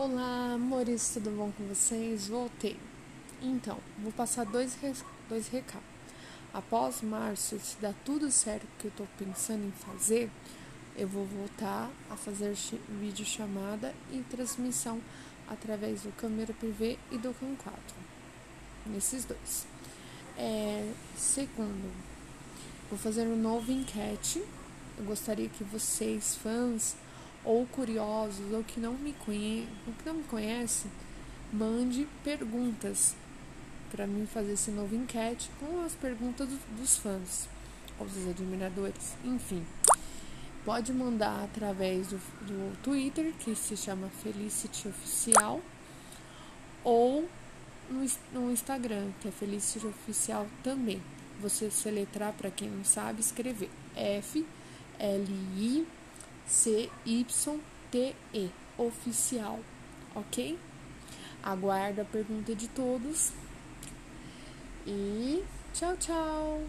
Olá, amores, tudo bom com vocês? Voltei. Então, vou passar dois, dois recados. Após março, se dar tudo certo que eu tô pensando em fazer, eu vou voltar a fazer vídeo chamada e transmissão através do câmera PV e do Cam 4. Nesses dois. É, segundo, vou fazer um novo enquete. Eu gostaria que vocês, fãs, ou curiosos ou que não me conhecem, que não me conhece, mande perguntas para mim fazer esse novo enquete com as perguntas dos fãs ou dos admiradores, enfim. Pode mandar através do, do Twitter, que se chama Felicity Oficial, ou no, no Instagram, que é Felicity Oficial também. Você letrar para quem não sabe, escrever F L I C-Y-T-E, oficial, ok? Aguardo a pergunta de todos e tchau, tchau!